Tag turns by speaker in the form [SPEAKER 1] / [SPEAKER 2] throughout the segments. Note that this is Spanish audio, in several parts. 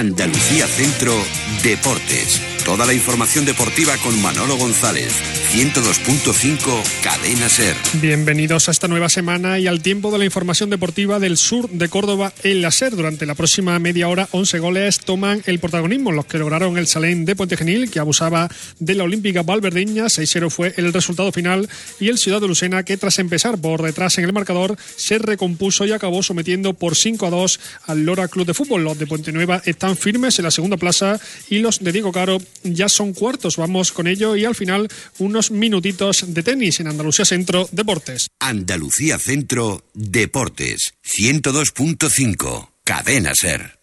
[SPEAKER 1] Andalucía Centro Deportes. Toda la información deportiva con Manolo González. 102.5 Cadena Ser.
[SPEAKER 2] Bienvenidos a esta nueva semana y al tiempo de la información deportiva del sur de Córdoba en la Ser. Durante la próxima media hora, 11 goles toman el protagonismo, los que lograron el Salén de Puente Genil, que abusaba de la Olímpica Valverdeña. 6-0 fue el resultado final y el Ciudad de Lucena, que tras empezar por detrás en el marcador, se recompuso y acabó sometiendo por 5-2 al Lora Club de Fútbol. Los de Puente Nueva están firmes en la segunda plaza y los de Diego Caro ya son cuartos. Vamos con ello y al final unos minutitos de tenis en Andalucía Centro Deportes.
[SPEAKER 1] Andalucía Centro Deportes. 102.5 Cadena Ser.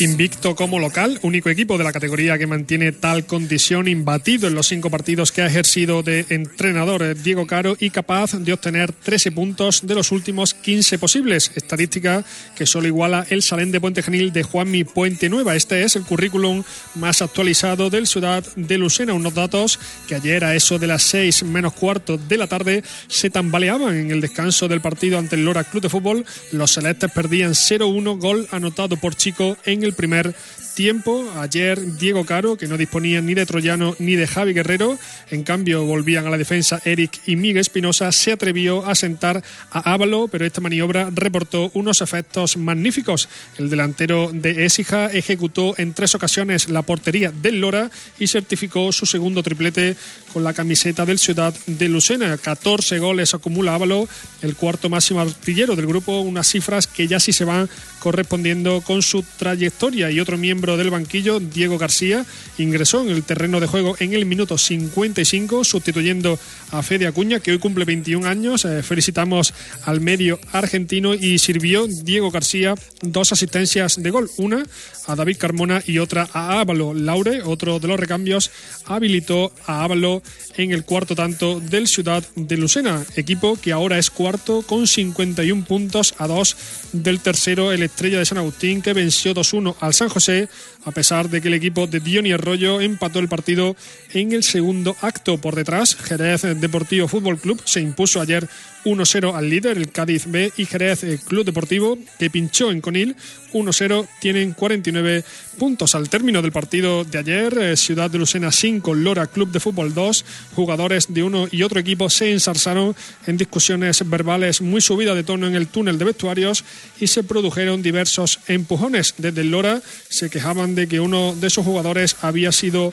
[SPEAKER 2] Invicto como local, único equipo de la categoría que mantiene tal condición, imbatido en los cinco partidos que ha ejercido de entrenador Diego Caro y capaz de obtener 13 puntos de los últimos 15 posibles. Estadística que solo iguala el Salén de Puente Genil de Juanmi Puente Nueva. Este es el currículum más actualizado del Ciudad de Lucena. Unos datos que ayer a eso de las 6 menos cuarto de la tarde se tambaleaban en el descanso del partido ante el Lora Club de Fútbol. Los celestes perdían 0-1, gol anotado por Chico en el primer tiempo. Ayer Diego Caro, que no disponía ni de Troyano ni de Javi Guerrero, en cambio volvían a la defensa Eric y Miguel Espinosa, se atrevió a sentar a Ávalo, pero esta maniobra reportó unos efectos magníficos. El delantero de Écija ejecutó en tres ocasiones la portería del Lora y certificó su segundo triplete con la camiseta del Ciudad de Lucena. 14 goles acumula Ávalo, el cuarto máximo artillero del grupo, unas cifras que ya sí se van correspondiendo con su trayectoria. Y otro miembro del banquillo, Diego García, ingresó en el terreno de juego en el minuto 55, sustituyendo a Fede Acuña, que hoy cumple 21 años. Eh, felicitamos al medio argentino y sirvió Diego García dos asistencias de gol, una a David Carmona y otra a Ávalo. Laure, otro de los recambios, habilitó a Ávalo en el cuarto tanto del Ciudad de Lucena, equipo que ahora es cuarto con 51 puntos a dos del tercero, el Estrella de San Agustín, que venció 2-1 al San José, a pesar de que el equipo de Diony Arroyo empató el partido en el segundo acto. Por detrás, Jerez Deportivo Fútbol Club se impuso ayer 1-0 al líder, el Cádiz B, y Jerez Club Deportivo, que pinchó en Conil 1-0, tienen 49 puntos. Al término del partido de ayer, eh, Ciudad de Lucena 5, Lora Club de Fútbol 2, jugadores de uno y otro equipo se ensarzaron en discusiones verbales muy subidas de tono en el túnel de vestuarios y se produjeron diversos empujones. Desde el Lora se quejaban de que uno de esos jugadores había sido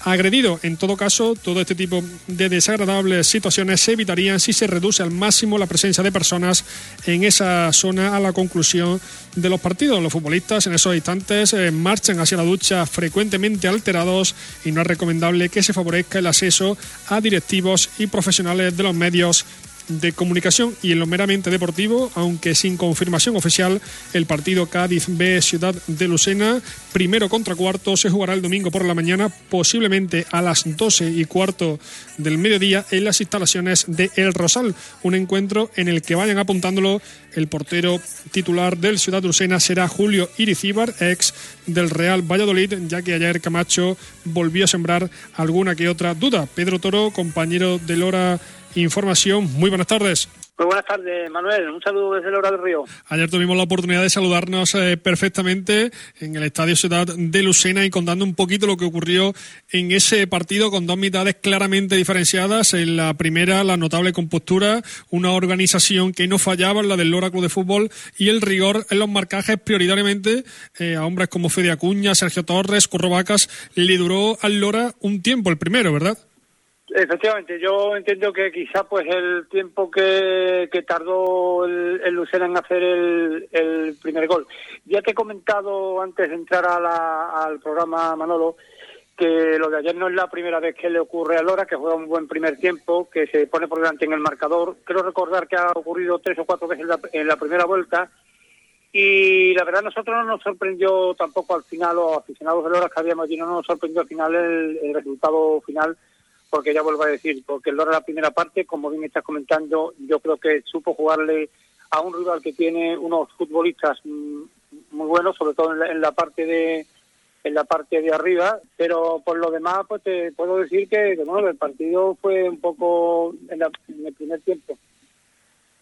[SPEAKER 2] agredido. En todo caso, todo este tipo de desagradables situaciones se evitarían si se reduce al máximo la presencia de personas en esa zona a la conclusión de los partidos. Los futbolistas en esos instantes eh, marchan hacia la ducha frecuentemente alterados y no es recomendable que se favorezca el acceso a directivos y profesionales de los medios de comunicación y en lo meramente deportivo, aunque sin confirmación oficial, el partido Cádiz B Ciudad de Lucena, primero contra cuarto, se jugará el domingo por la mañana, posiblemente a las 12 y cuarto del mediodía en las instalaciones de El Rosal, un encuentro en el que vayan apuntándolo el portero titular del Ciudad Lucena será Julio Iricíbar, ex del Real Valladolid, ya que ayer Camacho volvió a sembrar alguna que otra duda. Pedro Toro, compañero de Lora Información. Muy buenas tardes.
[SPEAKER 3] Muy buenas tardes, Manuel. Un saludo desde el Hora del Río.
[SPEAKER 2] Ayer tuvimos la oportunidad de saludarnos eh, perfectamente en el Estadio Ciudad de Lucena y contando un poquito lo que ocurrió en ese partido con dos mitades claramente diferenciadas. En la primera, la notable compostura, una organización que no fallaba, la del Lora Club de Fútbol, y el rigor en los marcajes prioritariamente eh, a hombres como Fede Acuña, Sergio Torres, Currovacas. Le duró al Lora un tiempo, el primero, ¿verdad?
[SPEAKER 3] Efectivamente, yo entiendo que quizá pues el tiempo que, que tardó el, el, Lucena en hacer el, el, primer gol. Ya te he comentado antes de entrar a la, al programa Manolo que lo de ayer no es la primera vez que le ocurre a Lora, que juega un buen primer tiempo, que se pone por delante en el marcador. Creo recordar que ha ocurrido tres o cuatro veces en la, en la primera vuelta. Y la verdad, nosotros no nos sorprendió tampoco al final, los aficionados de Lora que habíamos allí, no nos sorprendió al final el, el resultado final porque ya vuelvo a decir, porque el Lora la primera parte, como bien estás comentando, yo creo que supo jugarle a un rival que tiene unos futbolistas mm, muy buenos, sobre todo en la, parte de en la parte de arriba, pero por lo demás, pues te puedo decir que, bueno, el partido fue un poco en, el primer tiempo.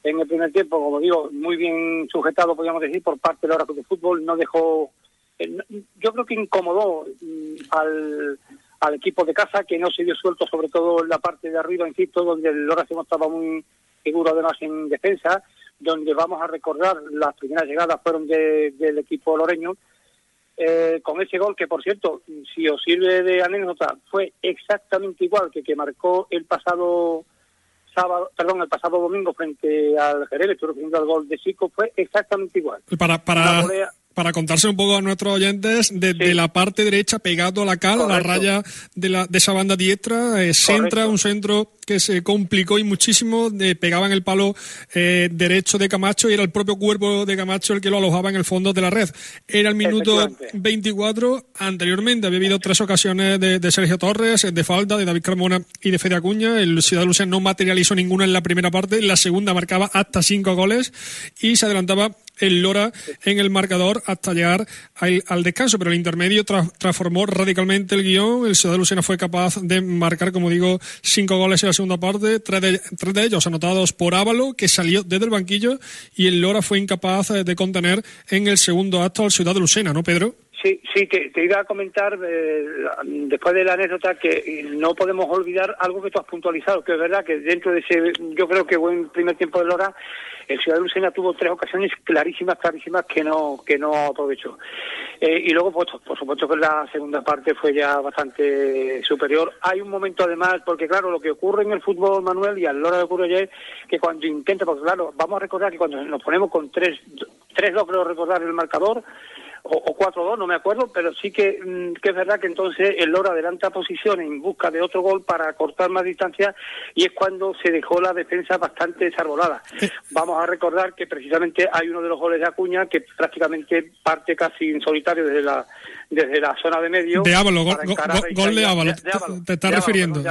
[SPEAKER 3] En el primer tiempo, como digo, muy bien sujetado, podríamos decir, por parte de la de Fútbol, no dejó, eh, yo creo que incomodó mm, al, al equipo de casa, que no se dio suelto, sobre todo en la parte de arriba, insisto, donde el Lora se mostraba muy seguro además en defensa, donde vamos a recordar las primeras llegadas fueron del equipo loreño, eh, con ese gol que, por cierto, si os sirve de anécdota, fue exactamente igual que que marcó el pasado sábado, perdón, el pasado domingo frente al Jerez, estoy refiriendo al gol de Chico, fue exactamente igual.
[SPEAKER 2] Para, para, para contarse un poco a nuestros oyentes, desde la parte derecha, pegado a la cal, a la raya de, la, de esa banda diestra, eh, centra un centro que se complicó y muchísimo, de, pegaba en el palo eh, derecho de Camacho y era el propio cuerpo de Camacho el que lo alojaba en el fondo de la red. Era el minuto 24, anteriormente había habido tres ocasiones de, Sergio Torres, de falta, de David Carmona y de Fede Acuña. El Ciudad Lucia no materializó ninguna en la primera parte, en la segunda marcaba hasta cinco goles y se adelantaba el Lora en el marcador hasta llegar al, descanso, pero el intermedio transformó radicalmente el guion. El Ciudad Lucena fue capaz de marcar, como digo, cinco goles en la segunda parte, tres de, ellos anotados por Ávalo, que salió desde el banquillo, y el Lora fue incapaz de contener en el segundo acto al Ciudad de Lucena, ¿no, Pedro?
[SPEAKER 3] Sí, sí, te, iba a comentar eh, después de la anécdota que no podemos olvidar algo que tú has puntualizado, que es verdad que dentro de ese, yo creo que buen primer tiempo de Lora, el Ciudad de Lucena tuvo tres ocasiones clarísimas, clarísimas que no que no aprovechó. Eh, y luego, pues, por supuesto que la segunda parte fue ya bastante superior. Hay un momento además, porque claro, lo que ocurre en el fútbol, Manuel, y a Lora de ocurre ayer, que cuando intenta, porque claro, vamos a recordar que cuando nos ponemos con tres, tres dos, creo recordar el marcador, o, o 4-2, no me acuerdo, pero sí que, mm, que, es verdad que entonces el Lora adelanta posición en busca de otro gol para cortar más distancia y es cuando se dejó la defensa bastante desarbolada. Vamos a recordar que precisamente hay uno de los goles de Acuña que prácticamente parte casi en solitario desde la desde la zona de medio.
[SPEAKER 2] De Ávalo, gol, de Ávalo, te, estás refiriendo.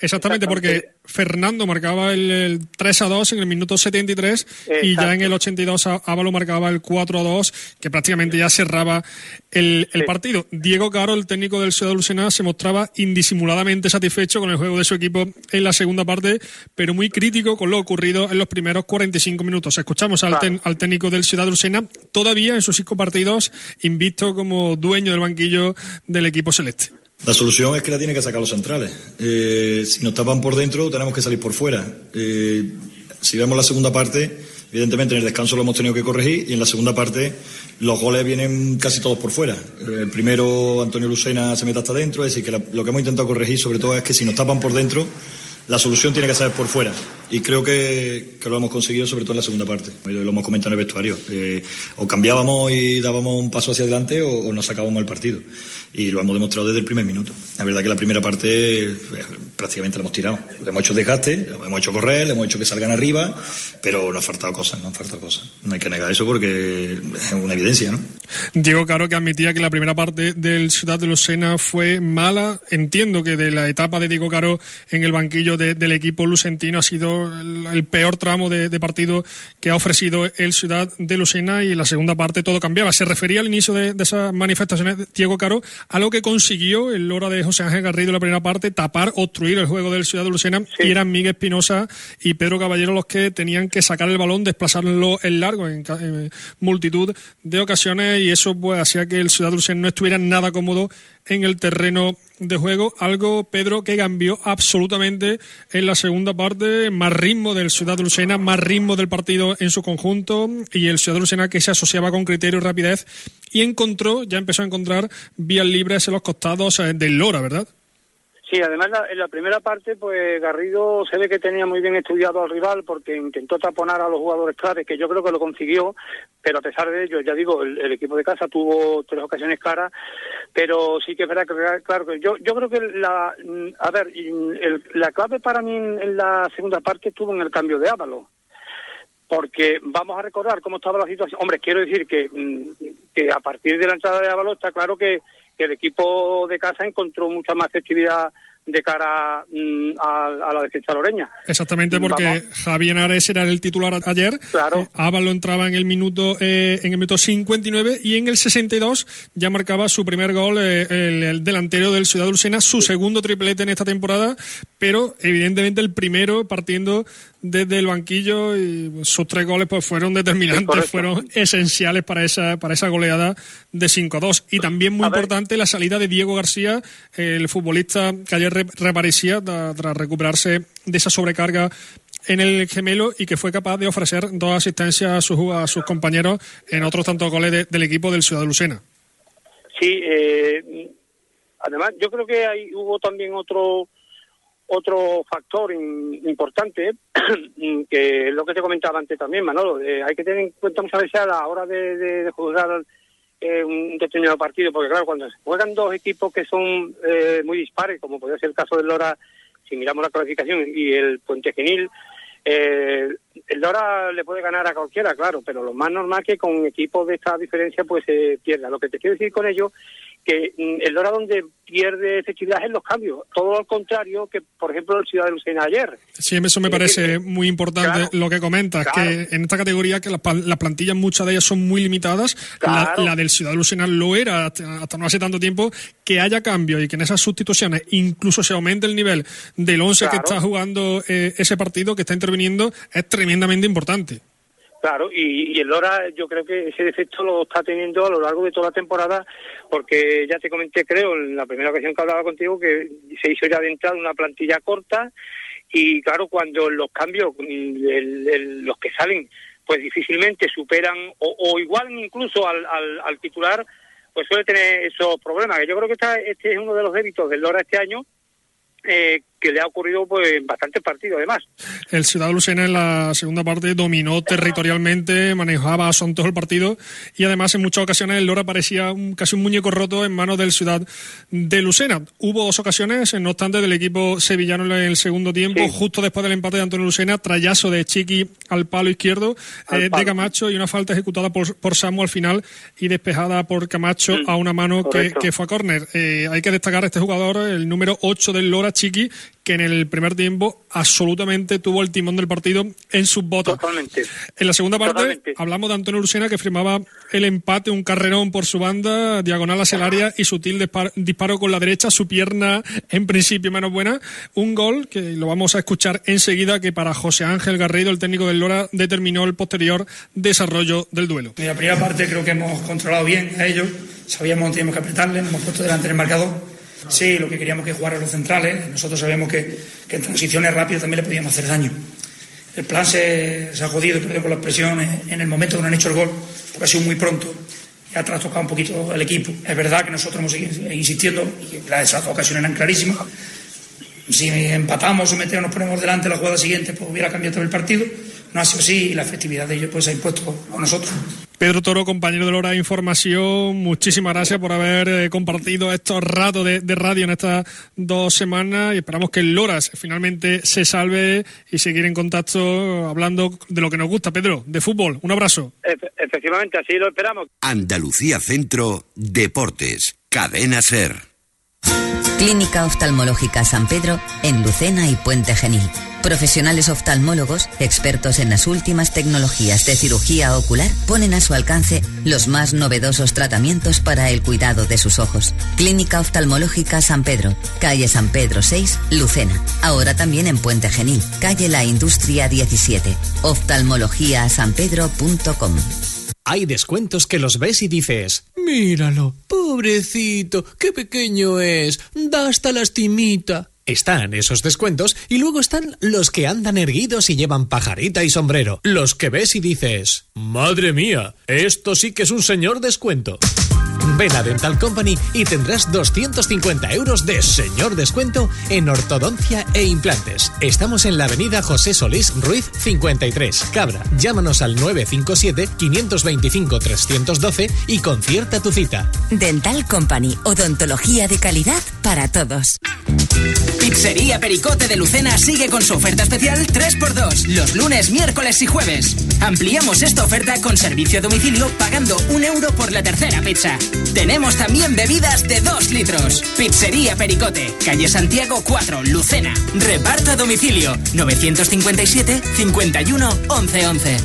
[SPEAKER 2] Exactamente, porque Fernando marcaba el, 3 a 2 en el minuto 73 y ya en el 82 Ávalo marcaba el 4 a 2, que prácticamente ya cerraba el, partido. Diego Caro, el técnico del Ciudad Lucena, se mostraba indisimuladamente satisfecho con el juego de su equipo en la segunda parte, pero muy crítico con lo ocurrido en los primeros 45 minutos. Escuchamos al, al técnico del Ciudad Lucena, todavía en sus cinco partidos, invisto como dueño del banquillo del equipo celeste.
[SPEAKER 4] La solución es que la tiene que sacar los centrales. Eh, si nos tapan por dentro, tenemos que salir por fuera. Eh, si vemos la segunda parte, evidentemente en el descanso lo hemos tenido que corregir y en la segunda parte los goles vienen casi todos por fuera. El primero, Antonio Lucena se mete hasta dentro, es decir, que lo que hemos intentado corregir sobre todo es que si nos tapan por dentro, la solución tiene que ser por fuera. Y creo que, lo hemos conseguido, sobre todo en la segunda parte. Lo hemos comentado en el vestuario. Eh, o cambiábamos y dábamos un paso hacia adelante o, o nos sacábamos el partido y lo hemos demostrado desde el primer minuto. La verdad que la primera parte eh, prácticamente la hemos tirado. Le hemos hecho desgaste, le hemos hecho correr, le hemos hecho que salgan arriba, pero nos han faltado cosas, nos han faltado cosas. No hay que negar eso porque es una evidencia, ¿no?
[SPEAKER 2] Diego Caro que admitía que la primera parte del Ciudad de Lucena fue mala. Entiendo que de la etapa de Diego Caro en el banquillo del equipo lucentino ha sido el, peor tramo de, partido que ha ofrecido el Ciudad de Lucena y en la segunda parte todo cambiaba. Se refería al inicio de, de esas manifestaciones Diego Caro algo que consiguió el Lora de José Ángel Garrido en la primera parte, tapar, obstruir el juego del Ciudad de Lucena, y eran Miguel Espinosa y Pedro Caballero los que tenían que sacar el balón, desplazarlo en largo en, multitud de ocasiones y eso pues hacía que el Ciudad de Lucena no estuviera nada cómodo en el terreno de juego, algo, Pedro, que cambió absolutamente en la segunda parte, más ritmo del Ciudad Lucena, más ritmo del partido en su conjunto. Y el Ciudad Lucena que se asociaba con criterio y rapidez y encontró, ya empezó a encontrar vías libres en los costados eh, del Lora, ¿verdad?
[SPEAKER 3] Sí, además en la primera parte, pues Garrido se ve que tenía muy bien estudiado al rival porque intentó taponar a los jugadores claves, que yo creo que lo consiguió, pero a pesar de ello, ya digo, el, equipo de casa tuvo tres ocasiones claras, pero sí que es verdad que, claro, yo, yo creo que la, a ver, la clave para mí en la segunda parte estuvo en el cambio de Ávalo porque vamos a recordar cómo estaba la situación. Hombre, quiero decir que, que a partir de la entrada de Ávalo está claro que, el equipo de casa encontró mucha más efectividad de cara mm, a, la defensa loreña.
[SPEAKER 2] Exactamente, porque Javier Ares era el titular ayer.
[SPEAKER 3] Claro.
[SPEAKER 2] Eh, entraba en el minuto eh, en el minuto 59 y en el 62 ya marcaba su primer gol eh, el, delantero del Ciudad Dulcena, su segundo triplete en esta temporada, pero evidentemente el primero partiendo desde el banquillo y sus tres goles pues fueron determinantes, fueron esenciales para esa para esa goleada de 5-2 y también muy importante la salida de Diego García, el futbolista que ayer reaparecía tras recuperarse de esa sobrecarga en el gemelo y que fue capaz de ofrecer dos asistencias a sus, a sus compañeros en otros tantos goles del equipo del Ciudad de Lucena.
[SPEAKER 3] Sí, eh, además yo creo que hay, hubo también otro otro factor importante, que es lo que te comentaba antes también, Manolo, eh, hay que tener en cuenta muchas veces a la hora de, juzgar eh, un determinado partido, porque claro, cuando se juegan dos equipos que son eh, muy dispares, como podría ser el caso del Lora, si miramos la clasificación, y el Puente Genil, el Lora le puede ganar a cualquiera, claro, pero lo más normal que con equipos de esta diferencia pues se pierda. Lo que te quiero decir con ello que mm, el Dora donde pierde efectividad en los cambios, todo al contrario que, por ejemplo, el Ciudad de Lucena ayer.
[SPEAKER 2] Sí, eso me parece muy importante lo que comentas, que en esta categoría que las plantillas, muchas de ellas son muy limitadas, la, del Ciudad de Lucena lo era hasta, no hace tanto tiempo, que haya cambios y que en esas sustituciones incluso se aumente el nivel del 11 que está jugando eh, ese partido, que está interviniendo, es tremendamente importante.
[SPEAKER 3] Claro, y, el Lora yo creo que ese defecto lo está teniendo a lo largo de toda la temporada, porque ya te comenté, creo, en la primera ocasión que hablaba contigo, que se hizo ya de entrada una plantilla corta, y claro, cuando los cambios, los que salen, pues difícilmente superan o, o igual incluso al, al, titular, pues suele tener esos problemas. Yo creo que este es uno de los débitos del Lora este año, eh, que le ha ocurrido pues en bastantes partidos además.
[SPEAKER 2] El Ciudad de Lucena en la segunda parte dominó territorialmente, manejaba a son todo el partido y además en muchas ocasiones el Lora parecía un, casi un muñeco roto en manos del Ciudad de Lucena. Hubo dos ocasiones, no obstante, del equipo sevillano en el segundo tiempo, justo después del empate de Antonio Lucena, trayazo de Chiqui al palo izquierdo eh, de Camacho y una falta ejecutada por, por Samu al final y despejada por Camacho a una mano que, fue a córner. Eh, hay que destacar a este jugador, el número 8 del Lora, Chiqui, que en el primer tiempo absolutamente tuvo el timón del partido en sus botas.
[SPEAKER 3] Totalmente.
[SPEAKER 2] En la segunda parte hablamos de Antonio Lucena que firmaba el empate, un carrerón por su banda, diagonal hacia el área y sutil disparo, con la derecha, su pierna en principio menos buena. Un gol que lo vamos a escuchar enseguida que para José Ángel Garrido, el técnico del Lora, determinó el posterior desarrollo del duelo.
[SPEAKER 5] En la primera parte creo que hemos controlado bien a ellos, sabíamos que teníamos que apretarle, nos hemos puesto delante del marcador Sí, lo que queríamos que jugara los centrales. Nosotros sabemos que, en transiciones rápidas también le podíamos hacer daño. El plan se, ha jodido, perdido con las presiones en el momento que no han hecho el gol, porque ha sido muy pronto y ha trastocado un poquito el equipo. Es verdad que nosotros hemos seguido insistiendo y las ocasiones eran clarísimas. Si empatamos o metemos, nos ponemos delante la jugada siguiente, pues hubiera cambiado todo el partido. No ha sido así y la efectividad de ellos pues, se ha impuesto a nosotros.
[SPEAKER 2] Pedro Toro, compañero de Hora de Información, muchísimas gracias por haber eh, compartido estos ratos de, radio en estas dos semanas y esperamos que el Loras finalmente se salve y seguir en contacto hablando de lo que nos gusta, Pedro, de fútbol. Un abrazo.
[SPEAKER 3] efectivamente, así lo esperamos.
[SPEAKER 1] Andalucía Centro, Deportes, Cadena Ser.
[SPEAKER 6] Clínica Oftalmológica San Pedro en Lucena y Puente Genil Profesionales oftalmólogos, expertos en las últimas tecnologías de cirugía ocular, ponen a su alcance los más novedosos tratamientos para el cuidado de sus ojos. Clínica Oftalmológica San Pedro, calle San Pedro 6, Lucena. Ahora también en Puente Genil, calle La Industria 17. Oftalmologíasanpedro.com.
[SPEAKER 7] Hay descuentos que los ves y dices, míralo, pobrecito, qué pequeño es, da hasta lastimita. Están esos descuentos y luego están los que andan erguidos y llevan pajarita y sombrero. Los que ves y dices, madre mía, esto sí que es un señor descuento. Ven a Dental Company y tendrás 250 euros de señor descuento en ortodoncia e implantes. Estamos en la avenida José Solís Ruiz 53, Cabra. Llámanos al 957-525-312 y concierta tu cita.
[SPEAKER 6] Dental Company, odontología de calidad para todos.
[SPEAKER 8] Pizzería Pericote de Lucena sigue con su oferta especial 3x2 los lunes, miércoles y jueves. Ampliamos esta oferta con servicio a domicilio pagando un euro por la tercera pizza. Tenemos también bebidas de 2 litros. Pizzería Pericote, calle Santiago 4, Lucena. Reparto a domicilio 957 51 11 11.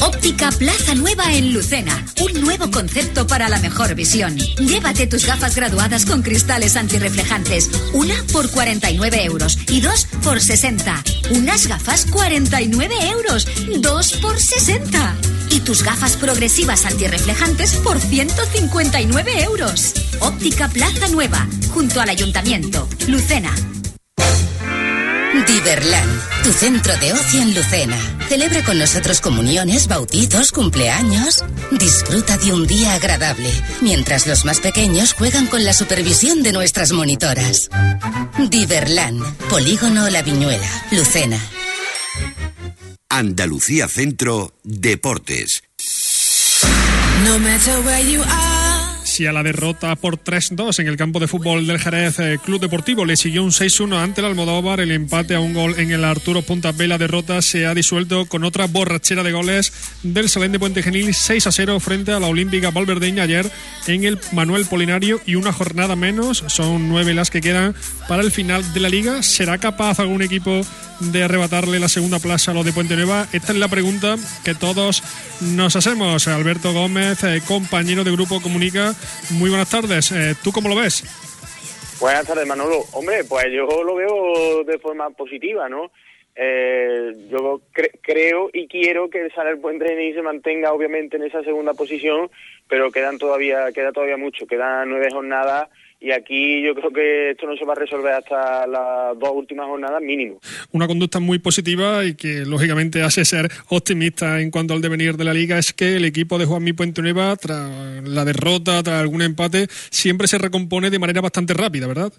[SPEAKER 9] Óptica Plaza Nueva en Lucena. Un nuevo concepto para la mejor visión. Llévate tus gafas graduadas con cristales antirreflejantes. Una por 49 euros y dos por 60. Unas gafas 49 euros. Dos por 60. Y tus gafas progresivas antirreflejantes por 159 euros. Óptica Plaza Nueva, junto al Ayuntamiento. Lucena.
[SPEAKER 6] Diverland, tu centro de ocio en Lucena. Celebra con nosotros comuniones, bautizos, cumpleaños. Disfruta de un día agradable, mientras los más pequeños juegan con la supervisión de nuestras monitoras. Diverland, Polígono La Viñuela, Lucena.
[SPEAKER 1] Andalucía Centro Deportes.
[SPEAKER 2] No matter where you are si a la derrota por 3-2 en el campo de fútbol del Jerez eh, Club Deportivo le siguió un 6-1 ante el Almodóvar, el empate a un gol en el Arturo Punta B, la derrota se ha disuelto con otra borrachera de goles del Salén de Puente Genil 6-0 frente a la Olímpica Valverdeña ayer en el Manuel Polinario y una jornada menos, son nueve las que quedan para el final de la liga. ¿Será capaz algún equipo de arrebatarle la segunda plaza a los de Puente Nueva? Esta es la pregunta que todos nos hacemos. Alberto Gómez, eh, compañero de Grupo Comunica, muy buenas tardes. Eh, ¿Tú cómo lo ves?
[SPEAKER 10] Buenas tardes, Manolo. Hombre, pues yo lo veo de forma positiva, ¿no? Eh, yo creo y quiero que el Saler Puente se mantenga obviamente en esa segunda posición, pero quedan todavía queda todavía mucho, quedan nueve jornadas y aquí yo creo que esto no se va a resolver hasta las dos últimas jornadas mínimo.
[SPEAKER 2] Una conducta muy positiva y que lógicamente hace ser optimista en cuanto al devenir de la liga es que el equipo de Juanmi Puente Nueva, tras la derrota, tras algún empate, siempre se recompone de manera bastante rápida, ¿verdad?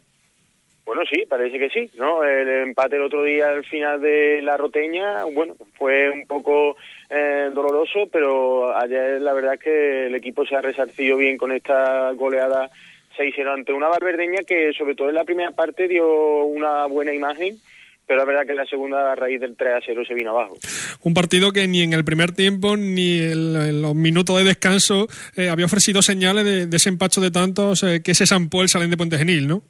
[SPEAKER 10] Bueno, sí, parece que sí, ¿no? El empate el otro día al final de la roteña, bueno, fue un poco eh, doloroso, pero ayer la verdad es que el equipo se ha resarcido bien con esta goleada se hicieron ante una barberdeña que sobre todo en la primera parte dio una buena imagen pero la verdad que en la segunda a raíz del 3 a 0 se vino abajo.
[SPEAKER 2] Un partido que ni en el primer tiempo ni en, los minutos de descanso eh, había ofrecido señales de, ese empacho de tantos eh, que se zampó el Salén de Puente Genil, ¿no?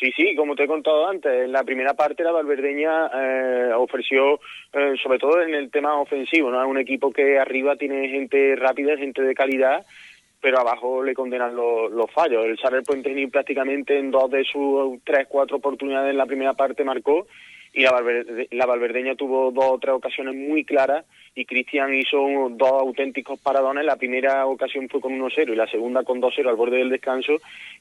[SPEAKER 10] Sí, sí, como te he contado antes, en la primera parte la Valverdeña eh, ofreció, sobre todo en el tema ofensivo, ¿no? Un equipo que arriba tiene gente rápida, gente de calidad, pero abajo le condenan los, los fallos. El Saler Puente prácticamente en dos de sus tres, cuatro oportunidades en la primera parte marcó y la, la Valverdeña tuvo dos o tres ocasiones muy claras y Cristian hizo dos auténticos paradones. La primera ocasión fue con 1-0 y la segunda con 2-0 al borde del descanso.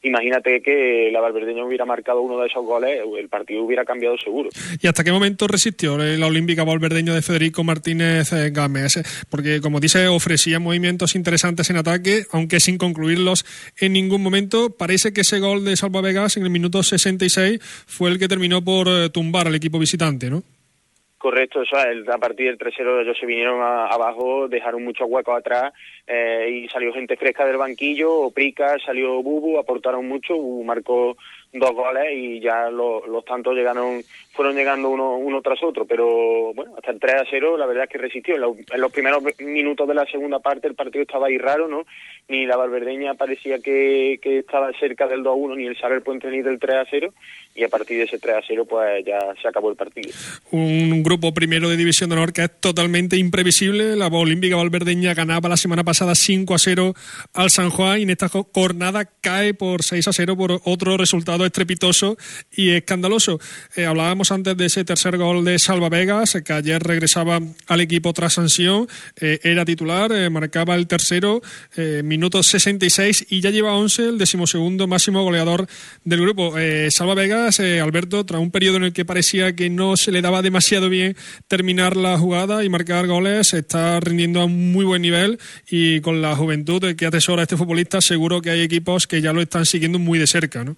[SPEAKER 10] Imagínate que la Valverdeña hubiera marcado uno de esos goles, el partido hubiera cambiado seguro.
[SPEAKER 2] ¿Y hasta qué momento resistió la olímpica Valverdeña de Federico Martínez eh, Gámez? Porque, como dice, ofrecía movimientos interesantes en ataque, aunque sin concluirlos en ningún momento. Parece que ese gol de Salva Vegas en el minuto 66 fue el que terminó por eh, tumbar al equipo visitante, ¿no?
[SPEAKER 10] Correcto, eso a partir del 3-0 ellos se vinieron abajo, dejaron muchos huecos atrás eh, y salió gente fresca del banquillo, Prica, salió Bubu, aportaron mucho, Bubu marcó dos goles y ya los tantos llegaron, fueron llegando uno, uno tras otro, pero bueno, hasta el 3 a 0 la verdad es que resistió. En, los primeros minutos de la segunda parte el partido estaba ahí raro, ¿no? Ni la Valverdeña parecía que, que estaba cerca del 2 a 1, ni el Saber Puente ni del 3 a 0, y a partir de ese 3 a 0 pues ya se acabó el partido.
[SPEAKER 2] Un grupo primero de División de Honor que es totalmente imprevisible. La Olímpica Valverdeña ganaba la semana pasada 5 a 0 al San Juan y en esta jornada cae por 6 a 0 por otro resultado estrepitoso y escandaloso. Eh, hablábamos antes de ese tercer gol de Salva Vegas, que ayer regresaba al equipo tras sanción, eh, era titular, eh, marcaba el tercero, minuto 66 y ya lleva 11, el decimosegundo máximo goleador del grupo. Salva Vegas, Alberto, tras un periodo en el que parecía que no se le daba demasiado bien terminar la jugada y marcar goles, está rindiendo a un muy buen nivel y con la juventud que atesora este futbolista, seguro que hay equipos que ya lo están siguiendo muy de cerca, ¿no?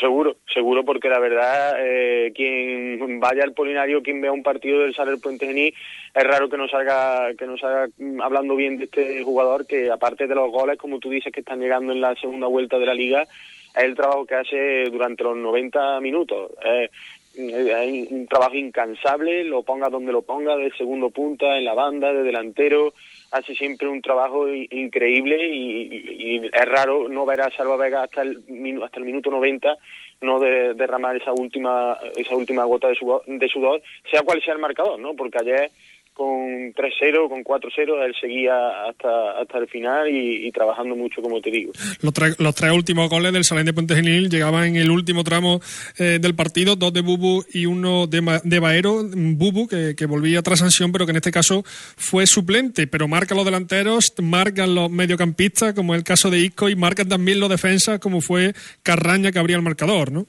[SPEAKER 10] Seguro, seguro, porque la verdad, eh, quien vaya al Polinario, quien vea un partido del Saler Puente Gení, es raro que no salga, que no salga mm, hablando bien de este jugador, que aparte de los goles, como tú dices, que están llegando en la segunda vuelta de la liga, es el trabajo que hace durante los 90 minutos. Es un trabajo incansable, lo ponga donde lo ponga, de segundo punta, en la banda, de delantero, hace siempre un trabajo increíble y, es raro no ver a Salva Vega hasta el, hasta el minuto 90 no de, derramar esa última esa última gota de, sudor, de sudor, sea cual sea el marcador, ¿no? Porque ayer con 3-0, con 4-0, él seguía hasta, hasta el final y, trabajando mucho, como te digo.
[SPEAKER 2] Los, los tres últimos goles del Salén de Puente Genil llegaban en el último tramo eh, del partido, dos de Bubu y uno de, de Baero, Bubu, que, que, volvía tras sanción, pero que en este caso fue suplente, pero marca los delanteros, marcan los mediocampistas, como el caso de Isco, y marcan también los defensas, como fue Carraña, que abría el marcador, ¿no?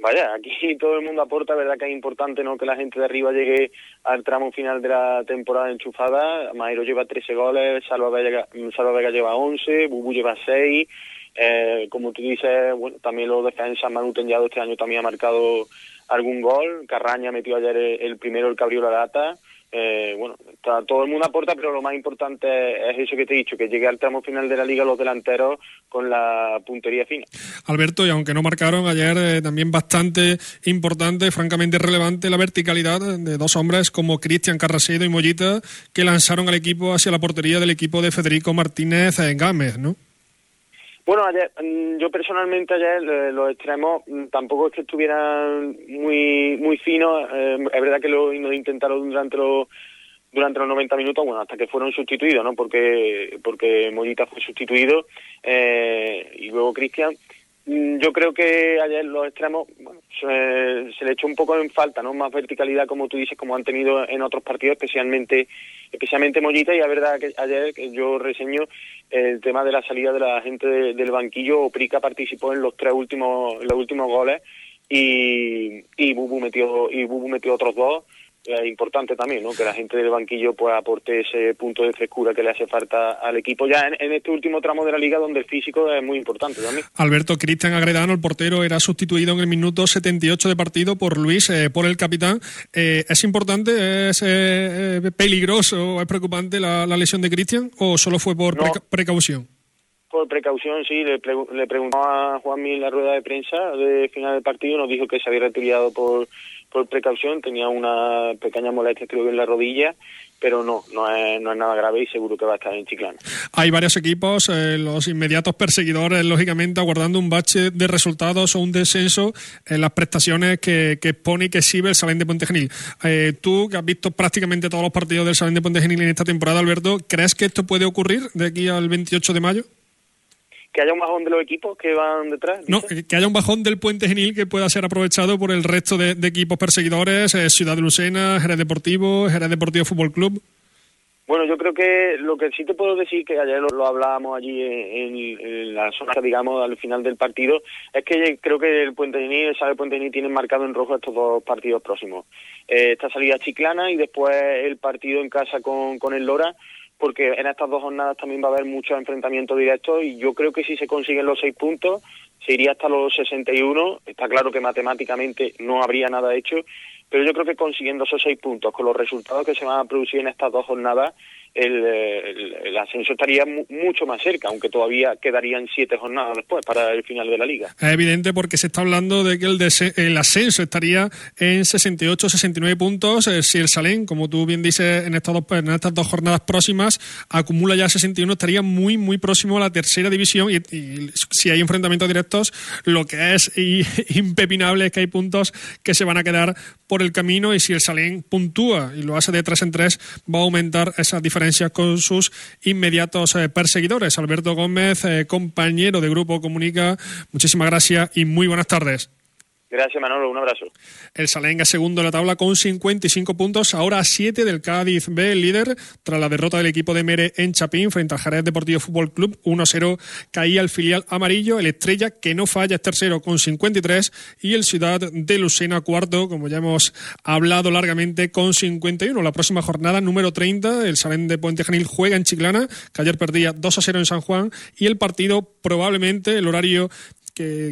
[SPEAKER 10] Vaya, aquí todo el mundo aporta, verdad que es importante no que la gente de arriba llegue al tramo final de la temporada enchufada. Mairo lleva 13 goles, Salva Vega, Salva Vega lleva 11, Bubu lleva 6. Eh, como tú dices, bueno, también los defensas Manu Tenyado este año también ha marcado algún gol. Carraña metió ayer el, primero, el que abrió la data eh, bueno, está, todo el mundo aporta, pero lo más importante es eso que te he dicho, que llegue al tramo final de la liga los delanteros con la puntería fina.
[SPEAKER 2] Alberto, y aunque no marcaron ayer, eh, también bastante importante, francamente relevante, la verticalidad de dos hombres como Cristian Carrasedo y Mollita, que lanzaron al equipo hacia la portería del equipo de Federico Martínez Gámez, ¿no?
[SPEAKER 10] Bueno, ayer, mm, yo personalmente ayer eh, los extremos mm, tampoco es que estuvieran muy muy finos. Eh, es verdad que lo, intentaron durante los durante los 90 minutos, bueno, hasta que fueron sustituidos, ¿no? Porque porque Mollita fue sustituido eh, y luego Cristian. Mm, yo creo que ayer los extremos bueno, se, le echó un poco en falta, ¿no? Más verticalidad, como tú dices, como han tenido en otros partidos, especialmente especialmente Mollita. Y es verdad que ayer yo reseño el tema de la salida de la gente del banquillo. Oprica participó en los tres últimos los últimos goles y, y Bubu metió y Bubu metió otros dos es importante también, ¿no? Que la gente del banquillo pues aporte ese punto de frescura que le hace falta al equipo ya en, este último tramo de la liga donde el físico es muy importante también.
[SPEAKER 2] Alberto Cristian Agredano, el portero, era sustituido en el minuto 78 de partido por Luis, eh, por el capitán. Eh, ¿Es importante, es eh, peligroso, es preocupante la, lesión de Cristian o solo fue por precaución?
[SPEAKER 10] Por precaución, sí, le, le preguntó a Juanmi en la rueda de prensa de final del partido, nos dijo que se había retirado por por precaución, tenía una pequeña molestia creo que en la rodilla, pero no, no es, no es nada grave y seguro que va a estar en Chiclana.
[SPEAKER 2] Hay varios equipos, eh, los inmediatos perseguidores, lógicamente, aguardando un bache de resultados o un descenso en las prestaciones que, pone y que exhibe el Salén de Puente Genil. Eh, tú, que has visto prácticamente todos los partidos del Salén de Puente Genil en esta temporada, Alberto, ¿crees que esto puede ocurrir de aquí al 28 de mayo?
[SPEAKER 10] Que haya un bajón de los equipos que van detrás.
[SPEAKER 2] No, que haya un bajón del puente genil que pueda ser aprovechado por el resto de, equipos perseguidores, eh, Ciudad de Lucena, Jerez Deportivo, Jerez Deportivo Fútbol Club.
[SPEAKER 10] Bueno, yo creo que lo que sí te puedo decir, que ayer lo, hablábamos allí en, la zona, digamos, al final del partido, es que creo que el Puente Genil, el Sabe Puente Genil, tienen marcado en rojo estos dos partidos próximos. Eh, esta salida chiclana y después el partido en casa con, con el Lora porque en estas dos jornadas también va a haber muchos enfrentamientos directos y yo creo que si se consiguen los seis puntos se iría hasta los 61. Está claro que matemáticamente no habría nada hecho, pero yo creo que consiguiendo esos seis puntos con los resultados que se van a producir en estas dos jornadas el, ascenso estaría mucho más cerca, aunque todavía quedarían siete jornadas después para el final de la liga.
[SPEAKER 2] Es evidente porque se está hablando de que el, el ascenso estaría en 68, 69 puntos. Eh, si el Salén, como tú bien dices, en estas, dos, en estas dos jornadas próximas acumula ya 61, estaría muy, muy próximo a la tercera división. Y, si hay enfrentamientos directos, lo que es impepinable es que hay puntos que se van a quedar por el camino. Y si el Salén puntúa y lo hace de tres en tres, va a aumentar esa diferencia con sus inmediatos eh, perseguidores. Alberto Gómez, eh, compañero de Grupo Comunica, muchísimas gracias y muy buenas tardes.
[SPEAKER 10] Gracias, Manolo. Un abrazo.
[SPEAKER 2] El Salenga segundo en la tabla con 55 puntos, ahora a 7 del Cádiz B, líder, tras la derrota del equipo de Mere en Chapín frente al Jerez Deportivo Fútbol Club. 1-0 caía el filial amarillo. El Estrella, que no falla, es tercero con 53. Y el Ciudad de Lucena, cuarto, como ya hemos hablado largamente, con 51. La próxima jornada, número 30, el Salén de Puente Genil juega en Chiclana, que ayer perdía 2-0 en San Juan. Y el partido, probablemente, el horario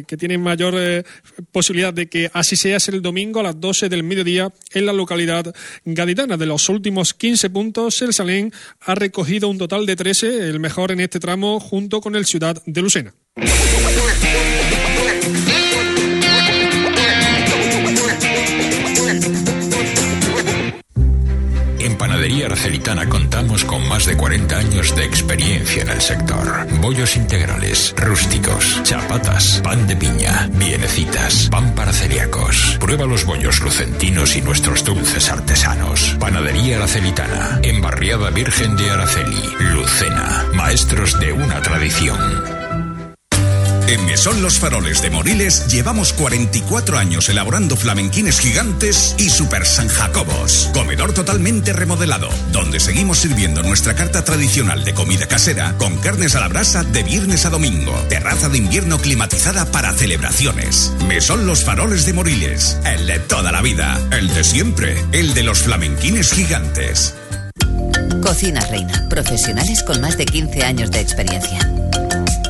[SPEAKER 2] que, tiene mayor eh, posibilidad de que así sea es el domingo a las 12 del mediodía en la localidad gaditana. De los últimos 15 puntos, el Salén ha recogido un total de 13, el mejor en este tramo, junto con el Ciudad de Lucena.
[SPEAKER 1] En Panadería
[SPEAKER 11] Celitana contamos con más de 40 años de experiencia en el sector. Bollos integrales, rústicos, chapatas, pan de piña, bienecitas, pan para celíacos. Prueba los bollos lucentinos y nuestros dulces artesanos. Panadería La Celitana, en Barriada Virgen de Araceli, Lucena. Maestros de una tradición.
[SPEAKER 12] En Mesón Los Faroles de Moriles llevamos 44 años elaborando flamenquines gigantes y super San Jacobos. Comedor totalmente remodelado, donde seguimos sirviendo nuestra carta tradicional de comida casera con carnes a la brasa de viernes a domingo. Terraza de invierno climatizada para celebraciones. Mesón Los Faroles de Moriles, el de toda la vida, el de siempre, el de los flamenquines gigantes.
[SPEAKER 6] Cocina Reina, profesionales con más de 15 años de experiencia.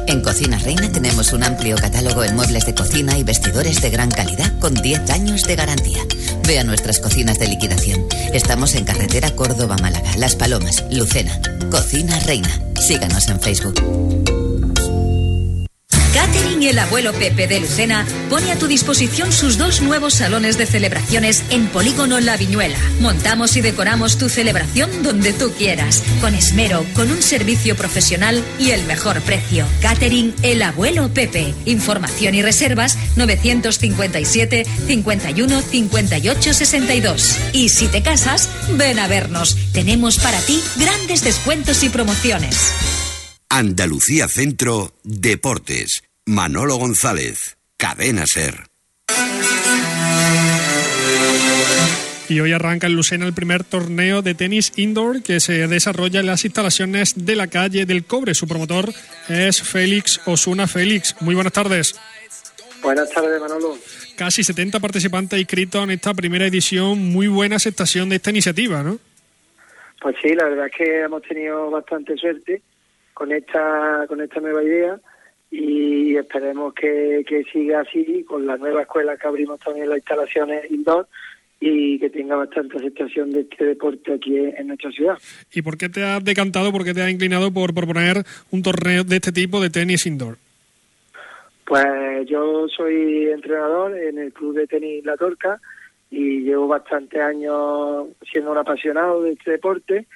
[SPEAKER 6] En Cocina Reina tenemos un amplio catálogo en muebles de cocina y vestidores de gran calidad con 10 años de garantía. Ve a nuestras cocinas de liquidación. Estamos en carretera Córdoba-Málaga, Las Palomas, Lucena. Cocina Reina. Síganos en Facebook.
[SPEAKER 9] Catering El Abuelo Pepe de Lucena pone a tu disposición sus dos nuevos salones de celebraciones en Polígono La Viñuela. Montamos y decoramos tu celebración donde tú quieras, con esmero, con un servicio profesional y el mejor precio. Catering El Abuelo Pepe. Información y reservas 957 51 58 62. Y si te casas, ven a vernos. Tenemos para ti grandes descuentos y promociones.
[SPEAKER 1] Andalucía Centro Deportes. Manolo González, Cadena Ser.
[SPEAKER 2] Y hoy arranca en Lucena el primer torneo de tenis indoor que se desarrolla en las instalaciones de la calle del Cobre. Su promotor es Félix Osuna Félix. Muy buenas tardes.
[SPEAKER 13] Buenas tardes, Manolo.
[SPEAKER 2] Casi 70 participantes inscritos en esta primera edición. Muy buena aceptación de esta iniciativa, ¿no?
[SPEAKER 13] Pues sí, la verdad es que hemos tenido bastante suerte con esta, con esta nueva idea y esperemos que, siga así con la nueva escuela que abrimos también las instalaciones indoor y que tenga bastante aceptación de este deporte aquí en nuestra ciudad.
[SPEAKER 2] ¿Y por qué te has decantado, por qué te has inclinado por proponer un torneo de este tipo de tenis indoor?
[SPEAKER 13] Pues yo soy entrenador en el club de tenis La Torca y llevo bastantes años siendo un apasionado de este deporte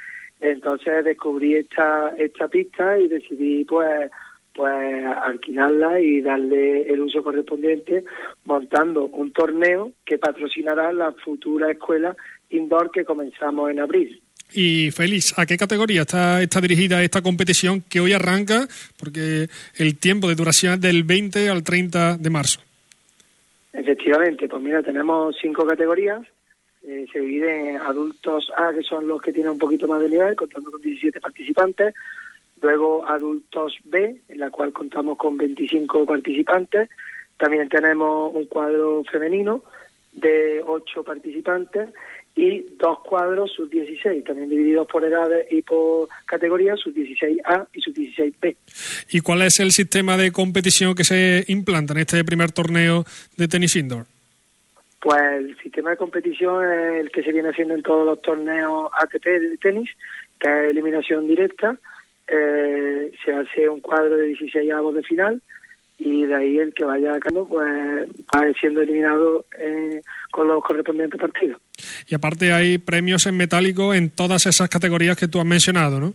[SPEAKER 13] entonces descubrí esta, esta pista y decidí pues pues alquilarla y darle el uso correspondiente montando un torneo que patrocinará la futura escuela indoor que comenzamos en abril.
[SPEAKER 2] Y Félix, ¿a qué categoría está, está dirigida esta competición que hoy arranca? Porque el tiempo de duración es del 20 al 30 de marzo.
[SPEAKER 13] Efectivamente, pues mira, tenemos cinco categorías eh, se divide en adultos A, que son los que tienen un poquito más de nivel, contando con 17 participantes. Luego adultos B, en la cual contamos con 25 participantes. También tenemos un cuadro femenino de 8 participantes y dos cuadros sub-16, también divididos por edades y por categorías, sub-16A y sub-16B.
[SPEAKER 2] ¿Y cuál es el sistema de competición que se implanta en este primer torneo de tenis indoor?
[SPEAKER 13] Pues el sistema de competición es el que se viene haciendo en todos los torneos ATP de tenis, que es eliminación directa. Eh, se hace un cuadro de 16 avos de final y de ahí el que vaya ganando pues va siendo eliminado eh, con los correspondientes partidos.
[SPEAKER 2] Y aparte hay premios en metálico en todas esas categorías que tú has mencionado, ¿no?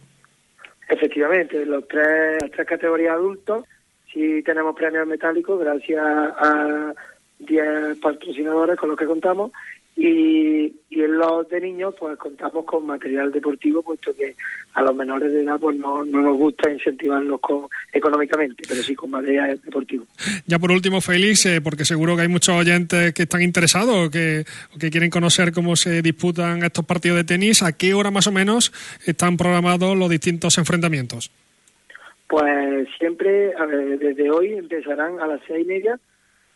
[SPEAKER 13] Efectivamente, los tres, las tres categorías adultos sí tenemos premios metálicos gracias a 10 patrocinadores con los que contamos y, y, en los de niños pues contamos con material deportivo puesto que a los menores de edad pues no, no nos gusta incentivarlos con, económicamente pero sí con material deportivo.
[SPEAKER 2] Ya por último Félix eh, porque seguro que hay muchos oyentes que están interesados o que, que quieren conocer cómo se disputan estos partidos de tenis a qué hora más o menos están programados los distintos enfrentamientos
[SPEAKER 13] pues siempre a ver, desde hoy empezarán a las seis y media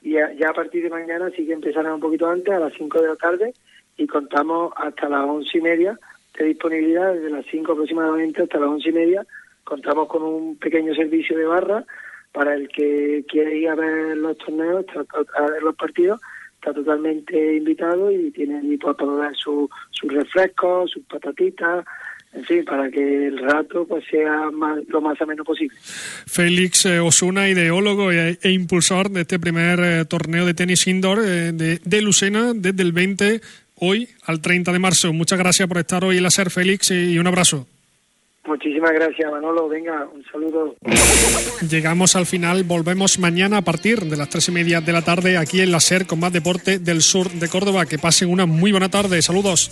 [SPEAKER 13] y ya a partir de mañana sí que empezará un poquito antes, a las 5 de la tarde, y contamos hasta las once y media de disponibilidad, desde las 5 aproximadamente hasta las once y media. Contamos con un pequeño servicio de barra para el que quiere ir a ver los torneos, a ver los partidos, está totalmente invitado y tiene allí pues, para ver sus refrescos, sus patatitas, en fin, para que el rato pues sea lo más ameno posible.
[SPEAKER 2] Félix eh, Osuna, ideólogo e, e, impulsor de este primer eh, torneo de tenis indoor eh, de, de, Lucena desde el 20 hoy al 30 de marzo. Muchas gracias por estar hoy en la SER, Félix, y un abrazo.
[SPEAKER 13] Muchísimas gracias, Manolo. Venga, un saludo.
[SPEAKER 2] Llegamos al final. Volvemos mañana a partir de las tres y media de la tarde aquí en la SER con más deporte del sur de Córdoba. Que pasen una muy buena tarde. Saludos.